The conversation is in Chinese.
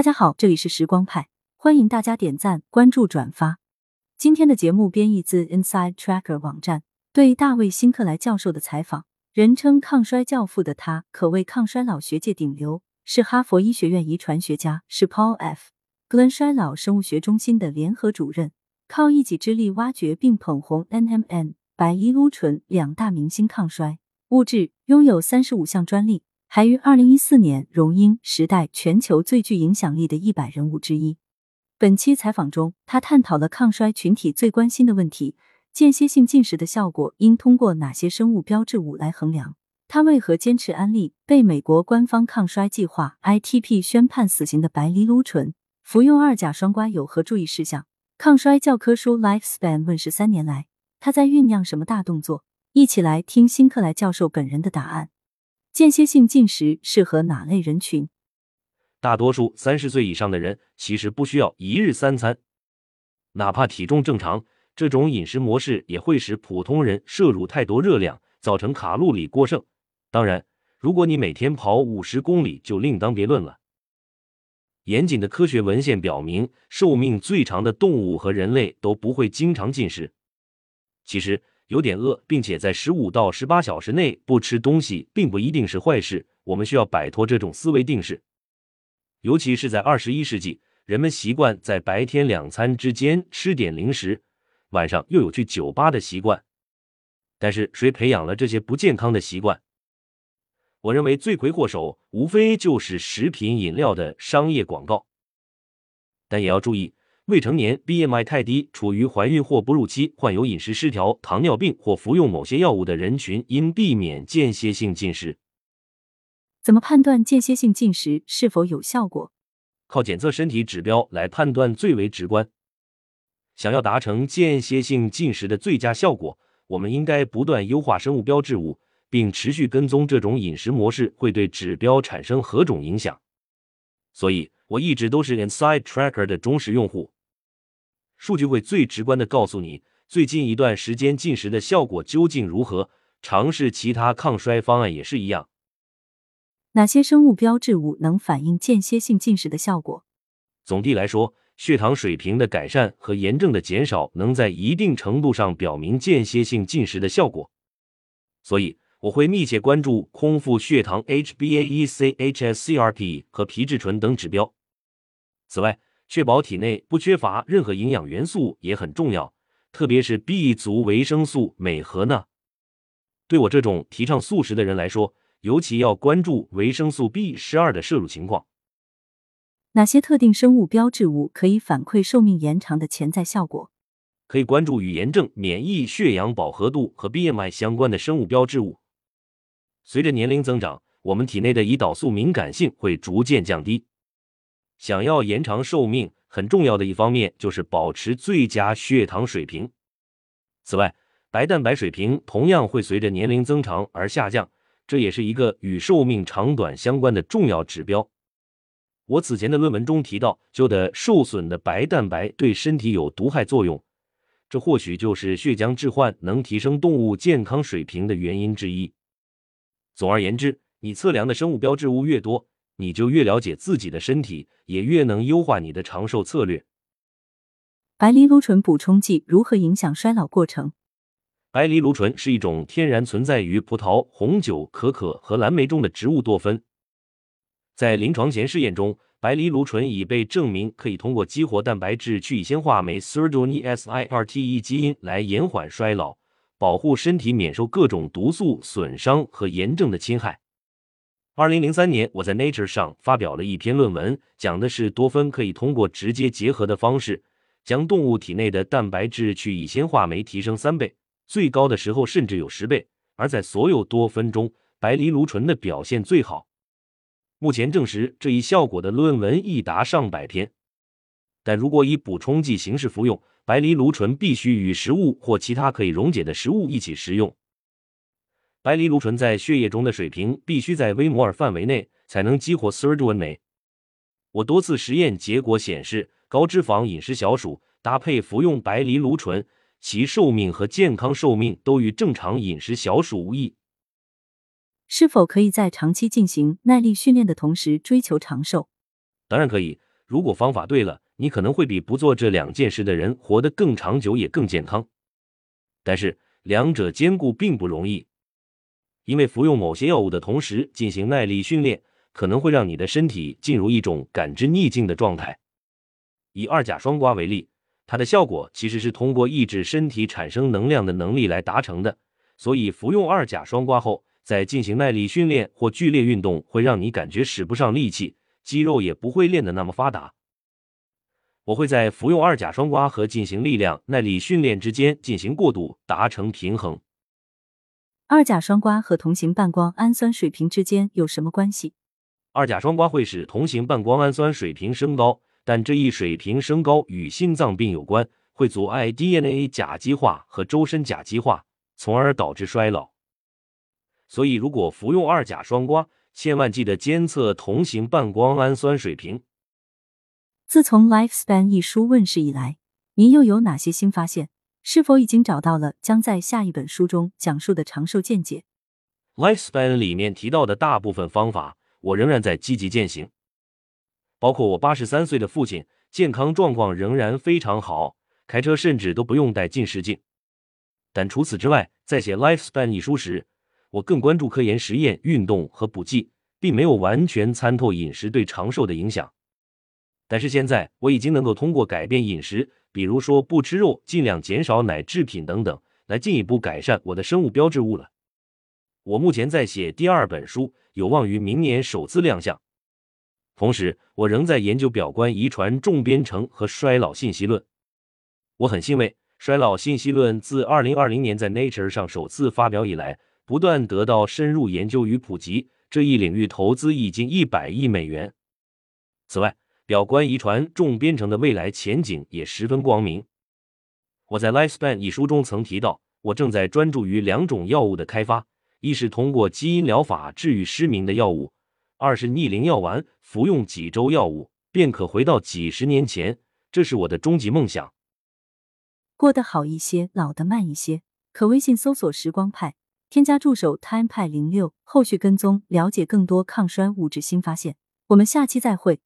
大家好，这里是时光派，欢迎大家点赞、关注、转发。今天的节目编译自 Inside Tracker 网站对大卫辛克莱教授的采访。人称抗衰教父的他，可谓抗衰老学界顶流，是哈佛医学院遗传学家，是 Paul F. Glen 衰老生物学中心的联合主任，靠一己之力挖掘并捧红 NMN、白藜芦醇两大明星抗衰物质，拥有三十五项专利。还于二零一四年荣膺《时代》全球最具影响力的一百人物之一。本期采访中，他探讨了抗衰群体最关心的问题：间歇性进食的效果应通过哪些生物标志物来衡量？他为何坚持安利被美国官方抗衰计划 ITP 宣判死刑的白藜芦醇？服用二甲双胍有何注意事项？抗衰教科书 Lifespan 问世三年来，他在酝酿什么大动作？一起来听辛克莱教授本人的答案。间歇性进食适合哪类人群？大多数三十岁以上的人其实不需要一日三餐，哪怕体重正常，这种饮食模式也会使普通人摄入太多热量，造成卡路里过剩。当然，如果你每天跑五十公里，就另当别论了。严谨的科学文献表明，寿命最长的动物和人类都不会经常进食。其实。有点饿，并且在十五到十八小时内不吃东西，并不一定是坏事。我们需要摆脱这种思维定式，尤其是在二十一世纪，人们习惯在白天两餐之间吃点零食，晚上又有去酒吧的习惯。但是，谁培养了这些不健康的习惯？我认为罪魁祸首无非就是食品饮料的商业广告。但也要注意。未成年 BMI 太低、处于怀孕或哺乳期、患有饮食失调、糖尿病或服用某些药物的人群，应避免间歇性进食。怎么判断间歇性进食是否有效果？靠检测身体指标来判断最为直观。想要达成间歇性进食的最佳效果，我们应该不断优化生物标志物，并持续跟踪这种饮食模式会对指标产生何种影响。所以，我一直都是 Inside Tracker 的忠实用户。数据会最直观的告诉你最近一段时间进食的效果究竟如何。尝试其他抗衰方案也是一样。哪些生物标志物能反映间歇性进食的效果？总的来说，血糖水平的改善和炎症的减少能在一定程度上表明间歇性进食的效果。所以，我会密切关注空腹血糖 HbA1c、hsCRP 和皮质醇等指标。此外，确保体内不缺乏任何营养元素也很重要，特别是 B 族维生素镁和钠。对我这种提倡素食的人来说，尤其要关注维生素 B 十二的摄入情况。哪些特定生物标志物可以反馈寿命延长的潜在效果？可以关注与炎症、免疫、血氧饱和度和 BMI 相关的生物标志物。随着年龄增长，我们体内的胰岛素敏感性会逐渐降低。想要延长寿命，很重要的一方面就是保持最佳血糖水平。此外，白蛋白水平同样会随着年龄增长而下降，这也是一个与寿命长短相关的重要指标。我此前的论文中提到，就的受损的白蛋白对身体有毒害作用，这或许就是血浆置换能提升动物健康水平的原因之一。总而言之，你测量的生物标志物越多。你就越了解自己的身体，也越能优化你的长寿策略。白藜芦醇补充剂如何影响衰老过程？白藜芦醇是一种天然存在于葡萄、红酒、可可和蓝莓中的植物多酚。在临床前试验中，白藜芦醇已被证明可以通过激活蛋白质去乙酰化酶 SIRT-E 基因来延缓衰老，保护身体免受各种毒素损伤和炎症的侵害。二零零三年，我在 Nature 上发表了一篇论文，讲的是多酚可以通过直接结合的方式，将动物体内的蛋白质去乙酰化酶提升三倍，最高的时候甚至有十倍。而在所有多酚中，白藜芦醇的表现最好。目前证实这一效果的论文已达上百篇。但如果以补充剂形式服用，白藜芦醇必须与食物或其他可以溶解的食物一起食用。白藜芦醇在血液中的水平必须在微摩尔范围内，才能激活 sirtuin 酶。我多次实验结果显示，高脂肪饮食小鼠搭配服用白藜芦醇，其寿命和健康寿命都与正常饮食小鼠无异。是否可以在长期进行耐力训练的同时追求长寿？当然可以。如果方法对了，你可能会比不做这两件事的人活得更长久，也更健康。但是两者兼顾并不容易，因为服用某些药物的同时进行耐力训练，可能会让你的身体进入一种感知逆境的状态。以二甲双胍为例，它的效果其实是通过抑制身体产生能量的能力来达成的。所以服用二甲双胍后，在进行耐力训练或剧烈运动，会让你感觉使不上力气。肌肉也不会练得那么发达。我会在服用二甲双胍和进行力量耐力训练之间进行过渡，达成平衡。二甲双胍和同型半胱氨酸水平之间有什么关系？二甲双胍会使同型半胱氨酸水平升高，但这一水平升高与心脏病有关，会阻碍 DNA 甲基化和周身甲基化，从而导致衰老。所以，如果服用二甲双胍，千万记得监测同型半胱氨酸水平。自从《Lifespan》一书问世以来，您又有哪些新发现？是否已经找到了将在下一本书中讲述的长寿见解？《Lifespan》里面提到的大部分方法，我仍然在积极践行。包括我八十三岁的父亲，健康状况仍然非常好，开车甚至都不用戴近视镜。但除此之外，在写《Lifespan》一书时，我更关注科研实验、运动和补剂，并没有完全参透饮食对长寿的影响。但是现在我已经能够通过改变饮食，比如说不吃肉、尽量减少奶制品等等，来进一步改善我的生物标志物了。我目前在写第二本书，有望于明年首次亮相。同时，我仍在研究表观遗传重编程和衰老信息论。我很欣慰，衰老信息论自二零二零年在 Nature 上首次发表以来。不断得到深入研究与普及，这一领域投资已经一百亿美元。此外，表观遗传重编程的未来前景也十分光明。我在《Lifespan》一书中曾提到，我正在专注于两种药物的开发：一是通过基因疗法治愈失明的药物；二是逆龄药丸，服用几周药物便可回到几十年前。这是我的终极梦想。过得好一些，老得慢一些。可微信搜索“时光派”。添加助手 time 派零六，后续跟踪了解更多抗衰物质新发现。我们下期再会。